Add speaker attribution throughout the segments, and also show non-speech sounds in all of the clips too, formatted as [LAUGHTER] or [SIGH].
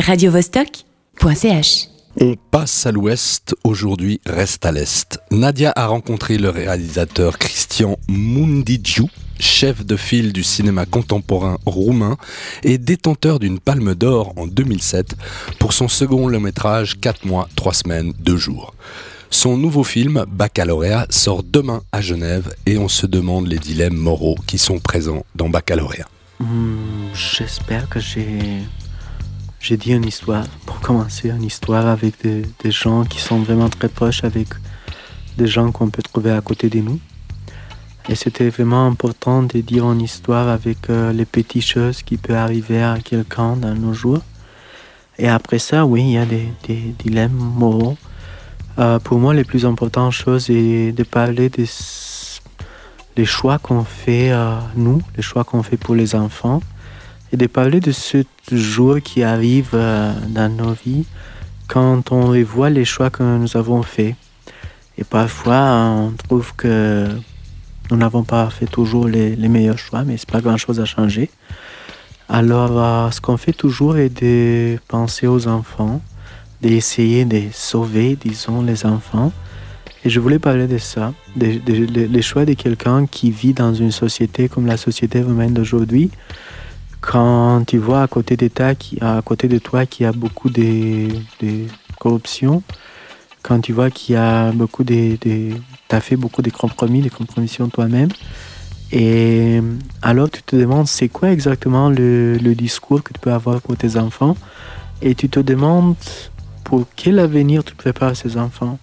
Speaker 1: radiovostok.ch
Speaker 2: On passe à l'ouest, aujourd'hui reste à l'est. Nadia a rencontré le réalisateur Christian Mundiju, chef de file du cinéma contemporain roumain et détenteur d'une palme d'or en 2007 pour son second long métrage 4 mois, 3 semaines, 2 jours. Son nouveau film, Baccalauréat, sort demain à Genève et on se demande les dilemmes moraux qui sont présents dans Baccalauréat.
Speaker 3: Hmm, J'espère que j'ai j'ai dit une histoire, pour commencer, une histoire avec des, des gens qui sont vraiment très proches, avec des gens qu'on peut trouver à côté de nous. Et c'était vraiment important de dire une histoire avec euh, les petites choses qui peuvent arriver à quelqu'un dans nos jours. Et après ça, oui, il y a des, dilemmes moraux. Euh, pour moi, les plus importantes choses est de parler des choix qu'on fait, euh, nous, les choix qu'on fait pour les enfants, et de parler de ce jour qui arrive euh, dans nos vies quand on revoit les choix que nous avons faits. Et parfois, on trouve que nous n'avons pas fait toujours les, meilleurs choix, mais c'est pas grand-chose à changer. Alors, euh, ce qu'on fait toujours est de penser aux enfants, d'essayer de sauver, disons, les enfants. Et je voulais parler de ça, des choix de quelqu'un qui vit dans une société comme la société romaine d'aujourd'hui. Quand tu vois à côté qui, à côté de toi qu'il y a beaucoup de, corruption, quand tu vois qu'il y a beaucoup de... tu as fait beaucoup de compromis, de compromissions toi-même, et alors tu te demandes c'est quoi exactement le, le discours que tu peux avoir pour tes enfants, et tu te demandes pour quel avenir tu prépares ces enfants.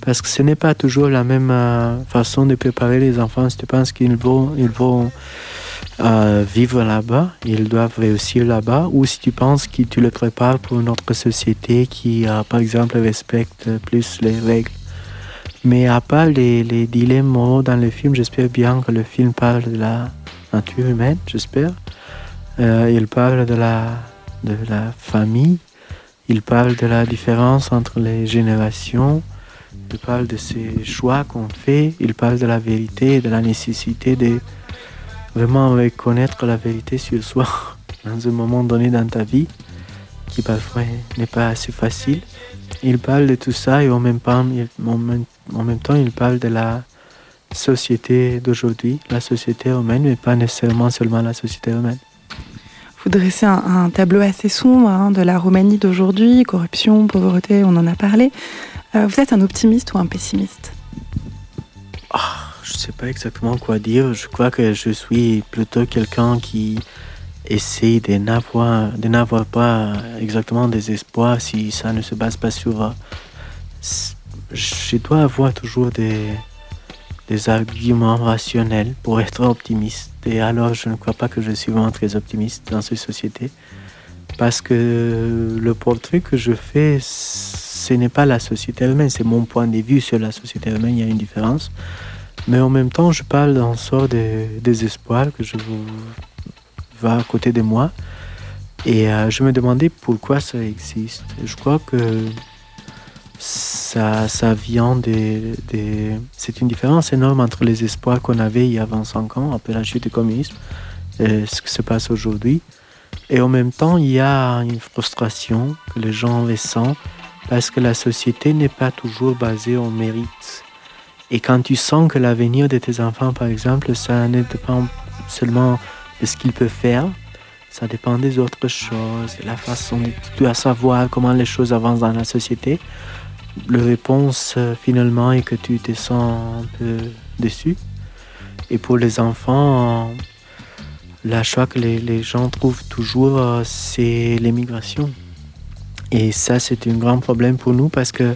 Speaker 3: Parce que ce n'est pas toujours la même euh, façon de préparer les enfants. Si tu penses qu'ils vont, ils vont euh, vivre là-bas, ils doivent réussir là-bas, ou si tu penses que tu les prépares pour une autre société qui, euh, par exemple, respecte plus les règles. Mais à part les, dilemmes dans le film, j'espère bien que le film parle de la nature humaine, j'espère. Il parle de la, de la famille, il parle de la différence entre les générations, il parle de ces choix qu'on fait, il parle de la vérité de la nécessité de vraiment reconnaître la vérité sur soi [LAUGHS] dans un moment donné dans ta vie qui parfois n'est pas assez facile. Il parle de tout ça et en même temps, il, parle de la société d'aujourd'hui, la société romaine, mais pas nécessairement seulement la société romaine.
Speaker 4: Vous dressez un, un tableau assez sombre hein, de la Roumanie d'aujourd'hui, corruption, pauvreté, on en a parlé. Euh, vous êtes un optimiste ou un pessimiste
Speaker 3: oh, Je ne sais pas exactement quoi dire. Je crois que je suis plutôt quelqu'un qui essaie de n'avoir, de n'avoir pas exactement des espoirs si ça ne se base pas sur... Je dois avoir toujours des, des arguments rationnels pour être optimiste. Et alors, je ne crois pas que je suis vraiment très optimiste dans cette société. Parce que le portrait que je fais, ce n'est pas la société elle-même, c'est mon point de vue sur la société elle-même, il y a une différence. Mais en même temps, je parle d'un sort de désespoir que je vois à côté de moi. Et euh, je me demandais pourquoi ça existe. Je crois que ça, vient de, de... C'est une différence énorme entre les espoirs qu'on avait il y a 25 ans, après la chute du communisme, et ce qui se passe aujourd'hui. Et en même temps, il y a une frustration que les gens ressentent parce que la société n'est pas toujours basée au mérite. Et quand tu sens que l'avenir de tes enfants, par exemple, ça ne dépend seulement de ce qu'ils peuvent faire, ça dépend des autres choses, de la façon dont tu dois savoir comment les choses avancent dans la société. La réponse finalement est que tu te sens un peu déçu. Et pour les enfants, la choix que les, gens trouvent toujours, c'est l'immigration. Et ça, c'est un grand problème pour nous parce que euh,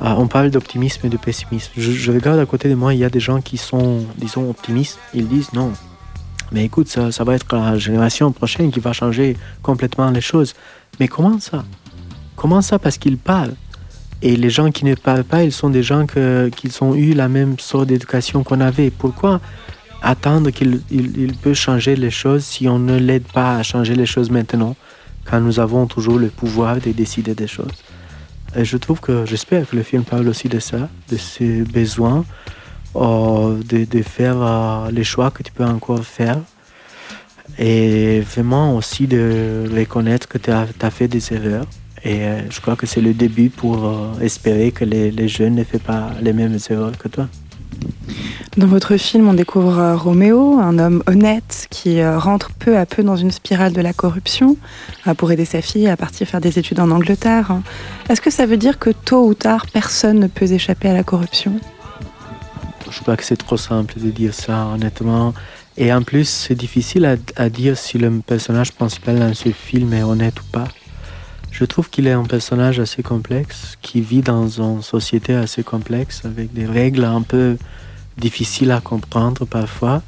Speaker 3: on parle d'optimisme et de pessimisme. Je, regarde à côté de moi, il y a des gens qui sont, disons, optimistes. Ils disent non. Mais écoute, ça, ça va être la génération prochaine qui va changer complètement les choses. Mais comment ça? Comment ça? Parce qu'ils parlent. Et les gens qui ne parlent pas, ils sont des gens qui ont eu la même sorte d'éducation qu'on avait. Pourquoi attendre qu'il il, il peut changer les choses si on ne l'aide pas à changer les choses maintenant? Quand nous avons toujours le pouvoir de décider des choses. Et je trouve que, j'espère que le film parle aussi de ça, de ces besoins, euh, de, de, faire euh, les choix que tu peux encore faire. et vraiment aussi de reconnaître que tu as, fait des erreurs. Et euh, je crois que c'est le début pour euh, espérer que les, les, jeunes ne font pas les mêmes erreurs que toi.
Speaker 4: Dans votre film, on découvre euh, Roméo, un homme honnête qui rentre peu à peu dans une spirale de la corruption pour aider sa fille à partir faire des études en Angleterre. Est-ce que ça veut dire que tôt ou tard, personne ne peut échapper à la corruption?
Speaker 3: Je crois que c'est trop simple de dire ça, honnêtement. Et en plus, c'est difficile à, dire si le personnage principal dans ce film est honnête ou pas. Je trouve qu'il est un personnage assez complexe, qui vit dans une société assez complexe, avec des règles un peu difficiles à comprendre parfois.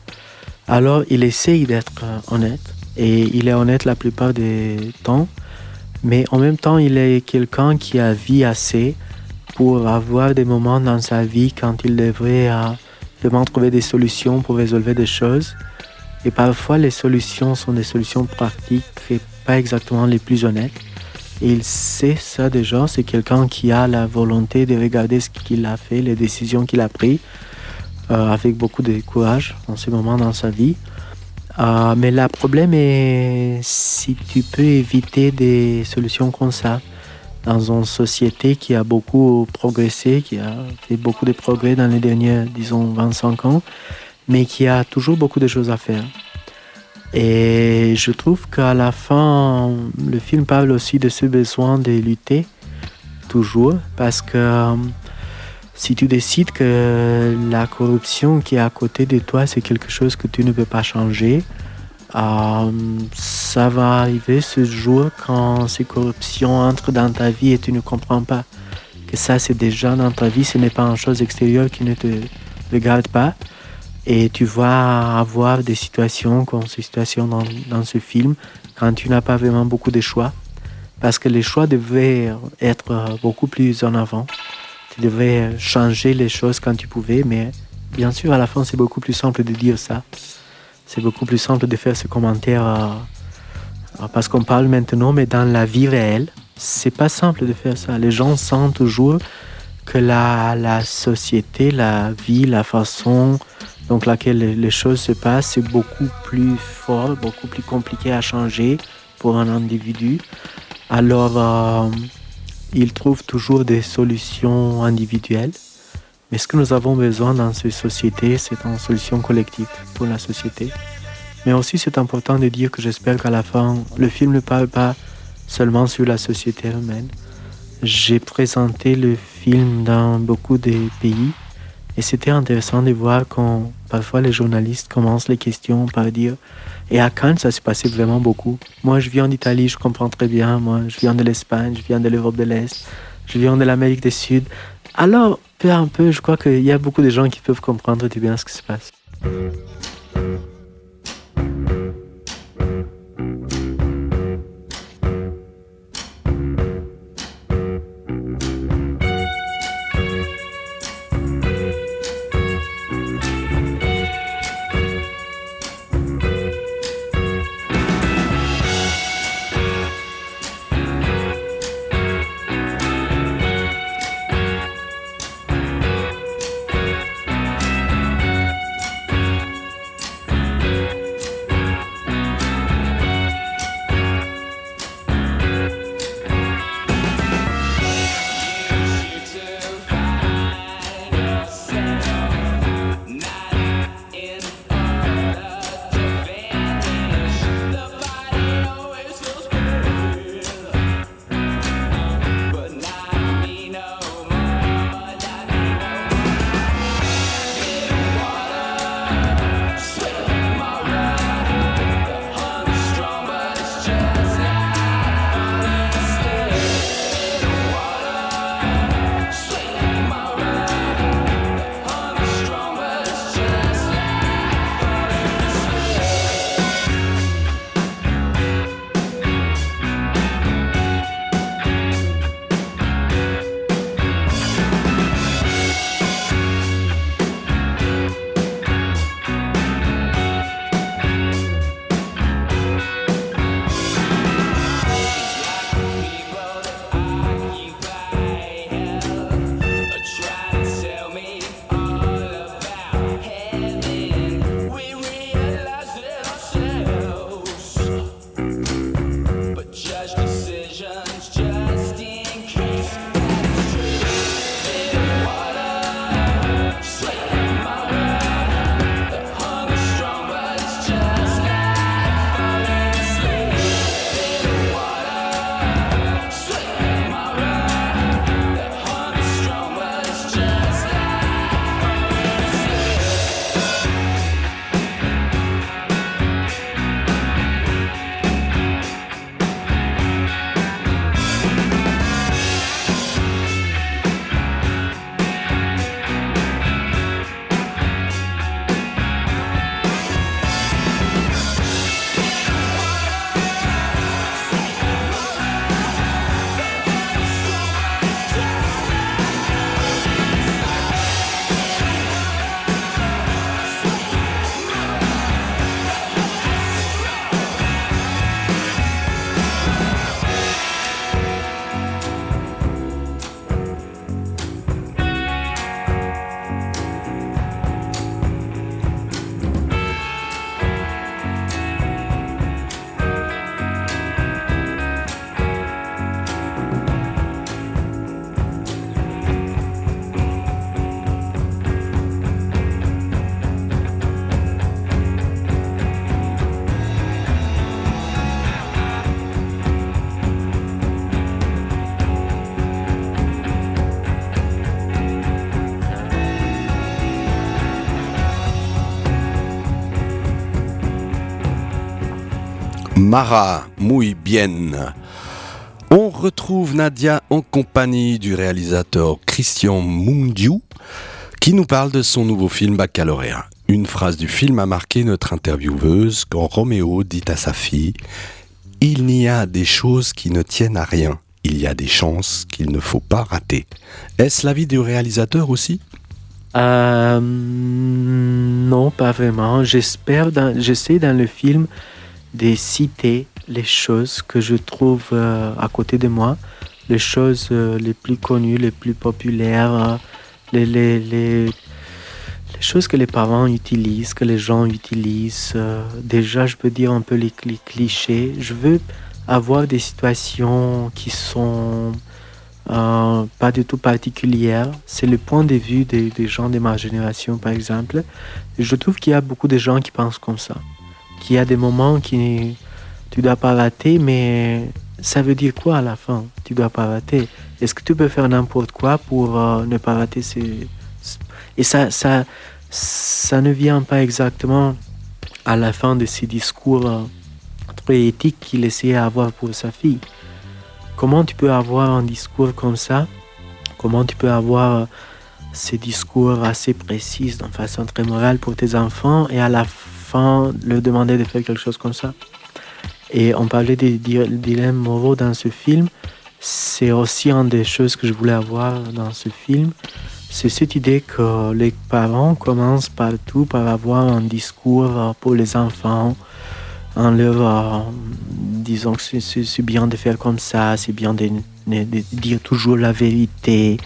Speaker 3: Alors, il essaye d'être honnête, et il est honnête la plupart des temps, mais en même temps, il est quelqu'un qui a vu assez pour avoir des moments dans sa vie quand il devrait vraiment trouver des solutions pour résoudre des choses. Et parfois, les solutions sont des solutions pratiques et pas exactement les plus honnêtes. Il sait ça déjà, c'est quelqu'un qui a la volonté de regarder ce qu'il a fait, les décisions qu'il a prises, euh, avec beaucoup de courage en ce moment dans sa vie. Euh, mais le problème est si tu peux éviter des solutions comme ça dans une société qui a beaucoup progressé, qui a fait beaucoup de progrès dans les derniers, disons, 25 ans, mais qui a toujours beaucoup de choses à faire. Et je trouve qu'à la fin, le film parle aussi de ce besoin de lutter, toujours, parce que euh, si tu décides que la corruption qui est à côté de toi, c'est quelque chose que tu ne peux pas changer, euh, ça va arriver ce jour quand ces corruptions entrent dans ta vie et tu ne comprends pas que ça c'est déjà dans ta vie, ce n'est pas une chose extérieure qui ne te regarde pas. Et tu vas avoir des situations comme ces situations dans, ce film quand tu n'as pas vraiment beaucoup de choix. Parce que les choix devaient être beaucoup plus en avant. Tu devais changer les choses quand tu pouvais, mais bien sûr, à la fin, c'est beaucoup plus simple de dire ça c'est beaucoup plus simple de faire ce commentaire euh, parce qu'on parle maintenant, mais dans la vie réelle, c'est pas simple de faire ça. Les gens sentent toujours que la société, la vie, la façon donc laquelle les choses se passent, c'est beaucoup plus fort, beaucoup plus compliqué à changer pour un individu. Alors, euh, ils trouvent toujours des solutions individuelles mais ce que nous avons besoin dans ces sociétés, c'est une solution collective pour la société. Mais aussi, c'est important de dire que j'espère qu'à la fin, le film ne parle pas seulement sur la société humaine. J'ai présenté le film dans beaucoup de pays et c'était intéressant de voir quand parfois les journalistes commencent les questions par dire et à Cannes, ça s'est passé vraiment beaucoup. Moi, je viens d'Italie, je comprends très bien. Moi, je viens de l'Espagne, je viens de l'Europe de l'Est, je viens de l'Amérique du Sud. Alors, peu à peu, je crois qu'il y a beaucoup de gens qui peuvent comprendre bien ce qui se passe.
Speaker 2: Mara, muy bien. On retrouve Nadia en compagnie du réalisateur Christian Mundiu qui nous parle de son nouveau film Baccalauréat. Une phrase du film a marqué notre intervieweuse quand Roméo dit à sa fille Il n'y a des choses qui ne tiennent à rien, il y a des chances qu'il ne faut pas rater. Est-ce l'avis du réalisateur aussi?
Speaker 3: Euh, Non, pas vraiment. J'espère, j'essaie dans le film de citer les choses que je trouve euh, à côté de moi, les choses euh, les plus connues, les plus populaires, les, les, les, choses que les parents utilisent, que les gens utilisent. déjà, je peux dire un peu les, clichés. Je veux avoir des situations qui sont pas du tout particulières. C'est le point de vue des, des, gens de ma génération, par exemple. je trouve qu'il y a beaucoup de gens qui pensent comme ça qu'il y a des moments qui tu dois pas rater, mais ça veut dire quoi à la fin? Tu dois pas rater. Est-ce que tu peux faire n'importe quoi pour euh, ne pas rater ces... Et ça, ça, ça ne vient pas exactement à la fin de ces discours euh, très éthiques qu'il essayait d'avoir pour sa fille. Comment tu peux avoir un discours comme ça? Comment tu peux avoir euh, ces discours assez précis, de façon très morale pour tes enfants et à la fin le demander de faire quelque chose comme ça. Et on parlait des dilemmes moraux dans ce film. C'est aussi une des choses que je voulais avoir dans ce film. C'est cette idée que les parents commencent partout par avoir un discours pour les enfants en leur euh, disant que c'est bien de faire comme ça, c'est bien de, dire toujours la vérité,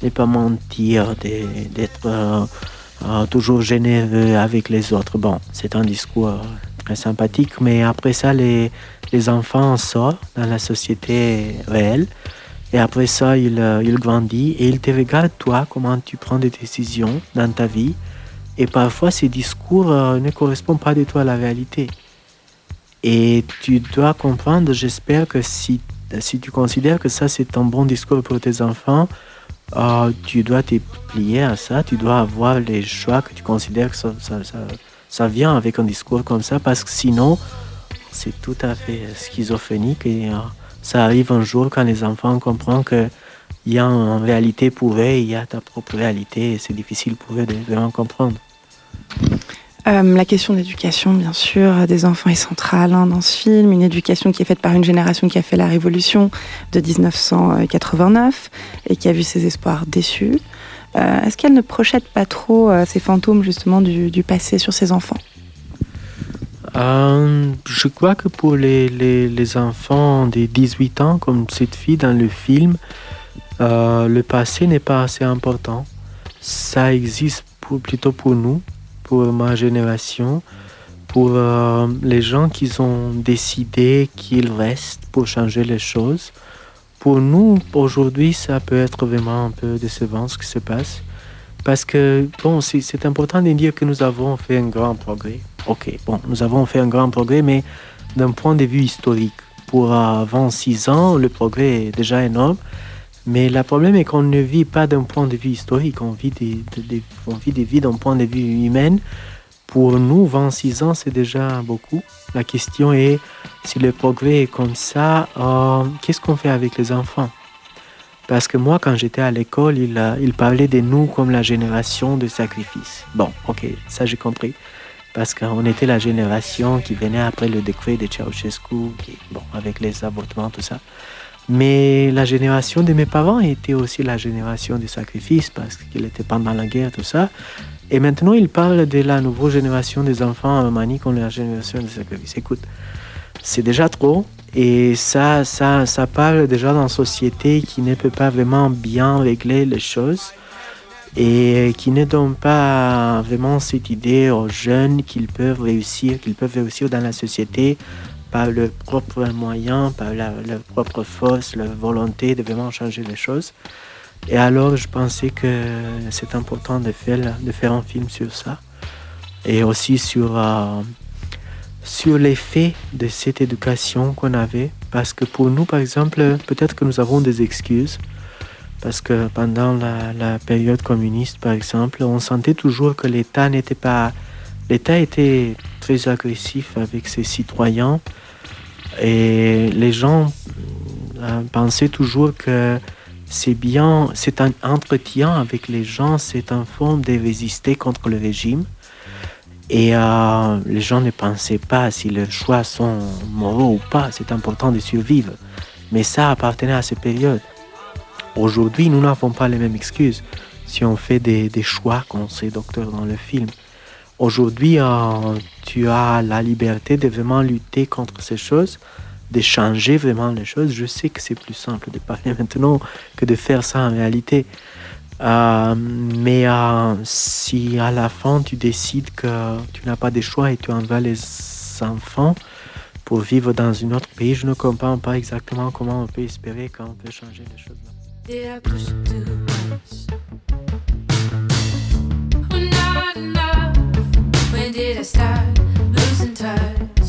Speaker 3: de ne pas mentir, d'être euh, euh, toujours généreux avec les autres. Bon, c'est un discours très sympathique, mais après ça, les, les enfants sortent dans la société réelle. Et après ça, ils, euh, ils grandissent et ils te regardent, toi, comment tu prends des décisions dans ta vie. Et parfois, ces discours euh, ne correspondent pas du tout à la réalité. Et tu dois comprendre, j'espère que si, si tu considères que ça, c'est un bon discours pour tes enfants, euh, tu dois te plier à ça, tu dois avoir les choix que tu considères que ça, vient avec un discours comme ça, parce que sinon, c'est tout à fait schizophrénique et euh, ça arrive un jour quand les enfants comprennent qu'il y a une réalité pour eux, il y a ta propre réalité et c'est difficile pour eux de vraiment comprendre.
Speaker 4: Euh, la question d'éducation, bien sûr, des enfants est centrale hein, dans ce film. Une éducation qui est faite par une génération qui a fait la révolution de 1989 et qui a vu ses espoirs déçus. Euh, est-ce qu'elle ne projette pas trop euh, ces fantômes justement du, passé sur ses enfants?
Speaker 3: Je crois que pour les, enfants de 18 ans, comme cette fille dans le film, le passé n'est pas assez important. Ça existe plutôt pour nous pour ma génération, pour euh, les gens qui ont décidé qu'ils restent pour changer les choses. Pour nous, aujourd'hui, ça peut être vraiment un peu décevant ce qui se passe. Parce que, bon, c'est important de dire que nous avons fait un grand progrès. Ok, bon, nous avons fait un grand progrès, mais d'un point de vue historique. Pour 26 ans, le progrès est déjà énorme. Mais le problème est qu'on ne vit pas d'un point de vue historique, on vit des, on vit des vies d'un point de vue humain. Pour nous, 26 ans, c'est déjà beaucoup. La question est, si le progrès est comme ça, euh, qu'est-ce qu'on fait avec les enfants? Parce que moi, quand j'étais à l'école, il, euh, il parlait de nous comme la génération de sacrifice. Bon, ok, ça j'ai compris. Parce qu'on était la génération qui venait après le décret de Ceausescu, qui, bon, avec les avortements, tout ça. Mais la génération de mes parents était aussi la génération du sacrifice parce qu'il était pendant la guerre, tout ça. Et maintenant, il parle de la nouvelle génération des enfants en Roumanie comme la génération du sacrifice. Écoute, c'est déjà trop. Et ça, ça, ça parle déjà d'une société qui ne peut pas vraiment bien régler les choses et qui ne donne pas vraiment cette idée aux jeunes qu'ils peuvent réussir, qu'ils peuvent réussir dans la société par leurs propres moyens, par leur propre force, leur volonté de vraiment changer les choses. Et alors, je pensais que c'est important de faire, de faire un film sur ça. Et aussi sur, euh, sur l'effet de cette éducation qu'on avait. Parce que pour nous, par exemple, peut-être que nous avons des excuses. Parce que pendant la, la période communiste, par exemple, on sentait toujours que l'État n'était pas... L'État était très agressif avec ses citoyens
Speaker 5: Et les gens euh, pensaient toujours que c'est bien, c'est un entretien avec les gens, c'est un forme de résister contre le régime. Et euh, les gens ne pensaient pas si leurs choix sont moraux ou pas, c'est important de survivre. Mais ça appartenait à cette période. Aujourd'hui, nous n'avons pas les mêmes excuses si on fait des, choix comme ces docteurs dans le film. Aujourd'hui, euh, tu as la liberté de vraiment lutter contre ces choses, de changer vraiment les choses. Je sais que c'est plus simple de parler [LAUGHS] maintenant que de faire ça en réalité. Euh, mais euh, si à la fin tu décides que tu n'as pas de choix et tu envoies les enfants pour vivre dans un autre pays, je ne comprends pas exactement comment on peut espérer qu'on peut changer les choses. Did I start losing touch?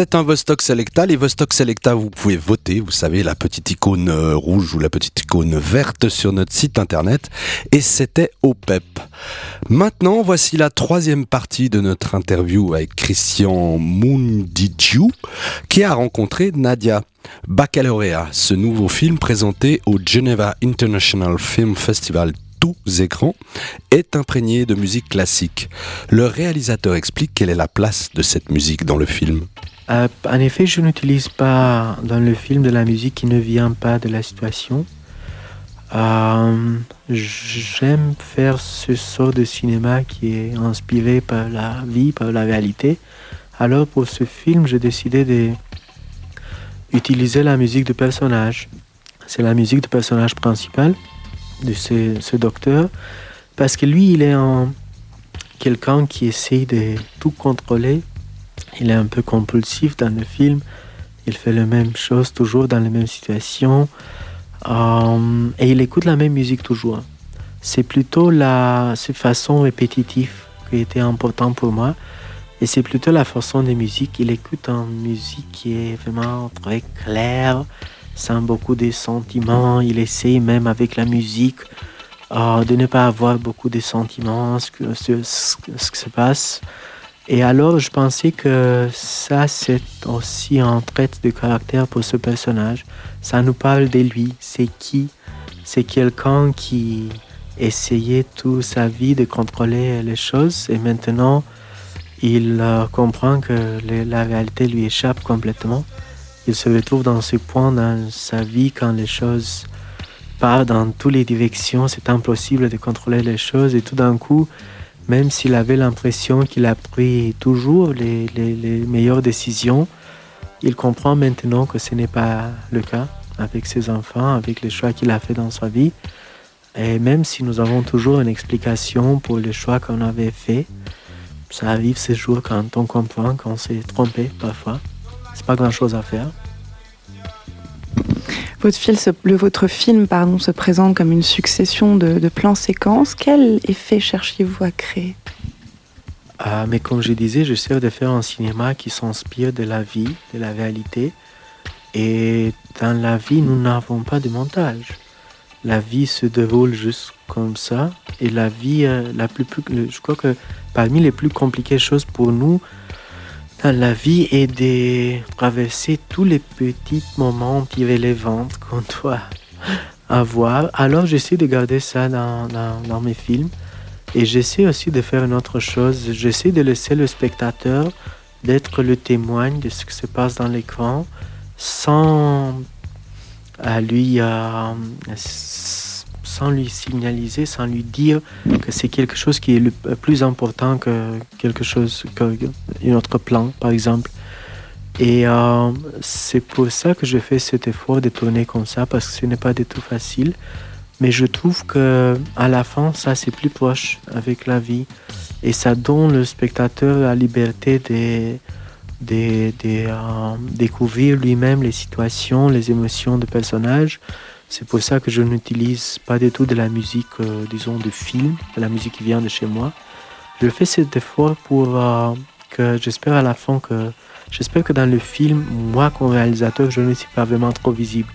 Speaker 2: C'est un Vostok Selecta. Les Vostok Selecta, vous pouvez voter. Vous savez, la petite icône euh, rouge ou la petite icône verte sur notre site internet. Et c'était au PEP. Maintenant, voici la troisième partie de notre interview avec Christian Mundidju, qui a rencontré Nadia. Baccalauréat, ce nouveau film présenté au Geneva International Film Festival tous écrans, est imprégné de musique classique. Le réalisateur explique quelle est la place de cette musique dans le film.
Speaker 5: Euh, en effet, je n'utilise pas dans le film de la musique qui ne vient pas de la situation. Euh, j'aime faire ce sort de cinéma qui est inspiré par la vie, par la réalité. Alors pour ce film, j'ai décidé d'utiliser la musique du personnage. C'est la musique du personnage principal, de ce, ce docteur, parce que lui, il est quelqu'un qui essaie de tout contrôler il est un peu compulsif dans le film. Il fait la même chose toujours dans les mêmes situations. Euh, et il écoute la même musique toujours.
Speaker 3: c'est plutôt la cette façon répétitive qui était important pour moi. Et c'est plutôt la façon de musique. Il écoute une musique qui est vraiment très claire, sans beaucoup de sentiments. Il essaye même avec la musique euh, de ne pas avoir beaucoup de sentiments, ce, que, ce, ce, ce qui se passe. Et alors, je pensais que ça, c'est aussi un trait de caractère pour ce personnage. Ça nous parle de lui. C'est qui? C'est quelqu'un qui essayait toute sa vie de contrôler les choses et maintenant, il euh, comprend que la réalité lui échappe complètement. Il se retrouve dans ce point dans sa vie quand les choses partent dans toutes les directions. C'est impossible de contrôler les choses et tout d'un coup, même s'il avait l'impression qu'il a pris toujours les, meilleures décisions, il comprend maintenant que ce n'est pas le cas avec ses enfants, avec les choix qu'il a fait dans sa vie. Et même si nous avons toujours une explication pour les choix qu'on avait fait, ça arrive ces jours quand on comprend qu'on s'est trompé parfois. C'est pas grand chose à faire.
Speaker 4: Votre, film pardon, se présente comme une succession de, plans-séquences. Quel effet cherchiez-vous à créer?
Speaker 3: Ah, Mais comme je disais, j'essaie de faire un cinéma qui s'inspire de la vie, de la réalité. Et dans la vie, nous n'avons pas de montage. La vie se déroule juste comme ça. Et la vie, euh, la plus, je crois que parmi les plus compliquées choses pour nous, la vie est de traverser tous les petits moments irrelevants [LAUGHS] qu'on doit avoir. Alors j'essaie de garder ça dans, mes films et j'essaie aussi de faire une autre chose. J'essaie de laisser le spectateur d'être le témoin de ce qui se passe dans l'écran sans à lui euh, sans lui signaliser, sans lui dire que c'est quelque chose qui est le plus important que quelque chose, qu'un autre plan, par exemple. Et euh, c'est pour ça que je fais cet effort de tourner comme ça, parce que ce n'est pas du tout facile. Mais je trouve que à la fin, ça c'est plus proche avec la vie. Et ça donne le spectateur la liberté de, de, de euh, découvrir lui-même les situations, les émotions des personnages c'est pour ça que je n'utilise pas du tout de la musique, euh, disons, de film, de la musique qui vient de chez moi. Je fais cet effort pour euh, que j'espère à la fin que j'espère que dans le film, moi comme réalisateur, je ne suis pas vraiment trop visible.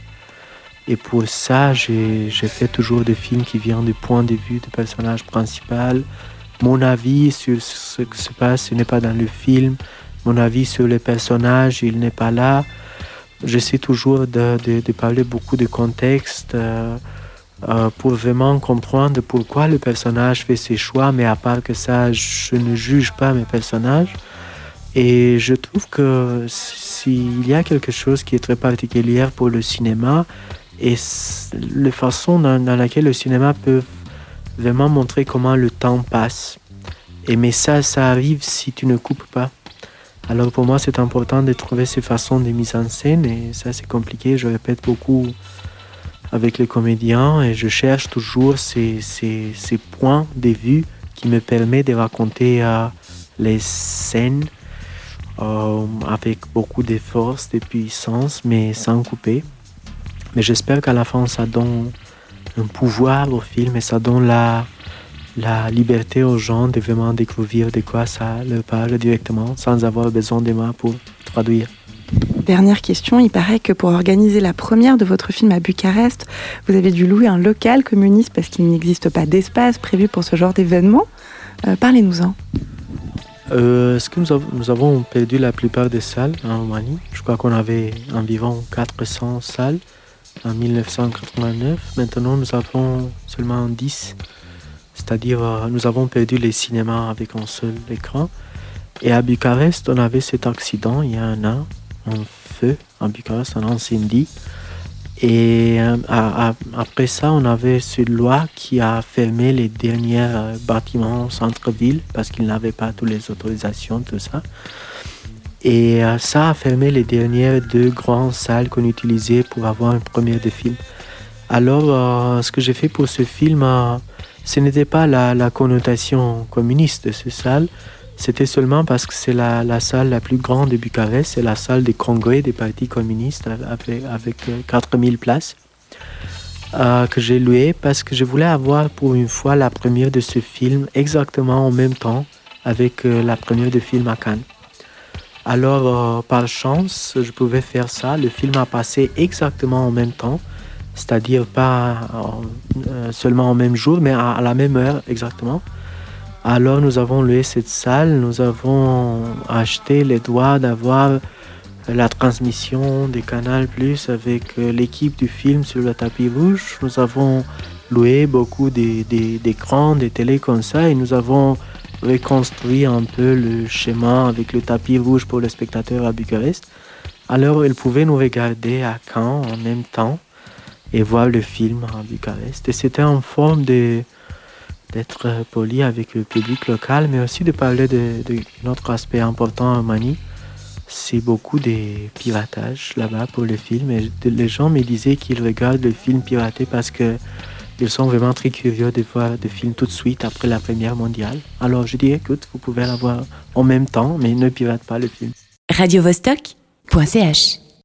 Speaker 3: Et pour ça, j'ai fait toujours des films qui viennent du point de vue du personnage principal. Mon avis sur ce qui se passe, n'est pas dans le film. Mon avis sur les personnages, il n'est pas là j'essaie toujours de, de, parler beaucoup de contexte euh, euh, pour vraiment comprendre pourquoi le personnage fait ses choix, mais à part que ça, je ne juge pas mes personnages. Et je trouve que s'il y a quelque chose qui est très particulier pour le cinéma, et la façon dans, dans, laquelle le cinéma peut vraiment montrer comment le temps passe. Et mais ça, ça arrive si tu ne coupes pas. Alors pour moi, c'est important de trouver ces façons de mise en scène et ça, c'est compliqué. Je répète beaucoup avec les comédiens et je cherche toujours ces, points de vue qui me permettent de raconter euh, les scènes euh, avec beaucoup de force, de puissance, mais sans couper. Mais j'espère qu'à la fin, ça donne un pouvoir au film et ça donne la, la liberté aux gens de vraiment découvrir de quoi ça leur parle directement sans avoir besoin de moi pour traduire.
Speaker 4: Dernière question, il paraît que pour organiser la première de votre film à Bucarest, vous avez dû louer un local communiste parce qu'il n'existe pas d'espace prévu pour ce genre d'événement. Euh, Parlez-nous-en.
Speaker 3: Euh, ce que nous, av nous, avons perdu la plupart des salles en Roumanie? Je crois qu'on avait environ 400 salles en 1989. Maintenant, nous avons seulement 10 c'est-à-dire euh, nous avons perdu les cinémas avec un seul écran. Et à Bucarest, on avait cet accident il y a un an, un feu à Bucarest, un incendie. Et euh, après ça, on avait cette loi qui a fermé les derniers euh, bâtiments centre-ville parce qu'ils n'avaient pas toutes les autorisations, tout ça. Et ça a fermé les dernières deux grandes salles qu'on utilisait pour avoir une première de film. Alors, ce que j'ai fait pour ce film, ce n'était pas la, la, connotation communiste de cette salle, c'était seulement parce que c'est la, la, salle la plus grande de Bucarest, c'est la salle des congrès des partis communistes avec, avec 4000 places. euh, que j'ai loué parce que je voulais avoir pour une fois la première de ce film exactement en même temps avec euh, la première de film à Cannes. Alors, par chance, je pouvais faire ça. Le film a passé exactement en même temps, c'est-à-dire pas seulement au même jour, mais à la même heure exactement. Alors nous avons loué cette salle, nous avons acheté les droits d'avoir la transmission des Canal Plus avec euh, l'équipe du film sur le tapis rouge. Nous avons loué beaucoup d'écrans, des, télés comme ça et nous avons reconstruit un peu le schéma avec le tapis rouge pour les spectateurs à Bucarest. Alors ils pouvaient nous regarder à Caen en même temps et voir le film à Bucarest. Et c'était en forme de d'être poli avec le public local, mais aussi de parler de, notre aspect important à Mani. C'est beaucoup de piratage là-bas pour les films. Et les gens me disaient qu'ils regardent le film piraté parce que ils sont vraiment très curieux de voir des films tout de suite après la première mondiale. Alors je dis, écoute, vous pouvez l'avoir en même temps, mais ne pirate pas le film. Radio -Vostok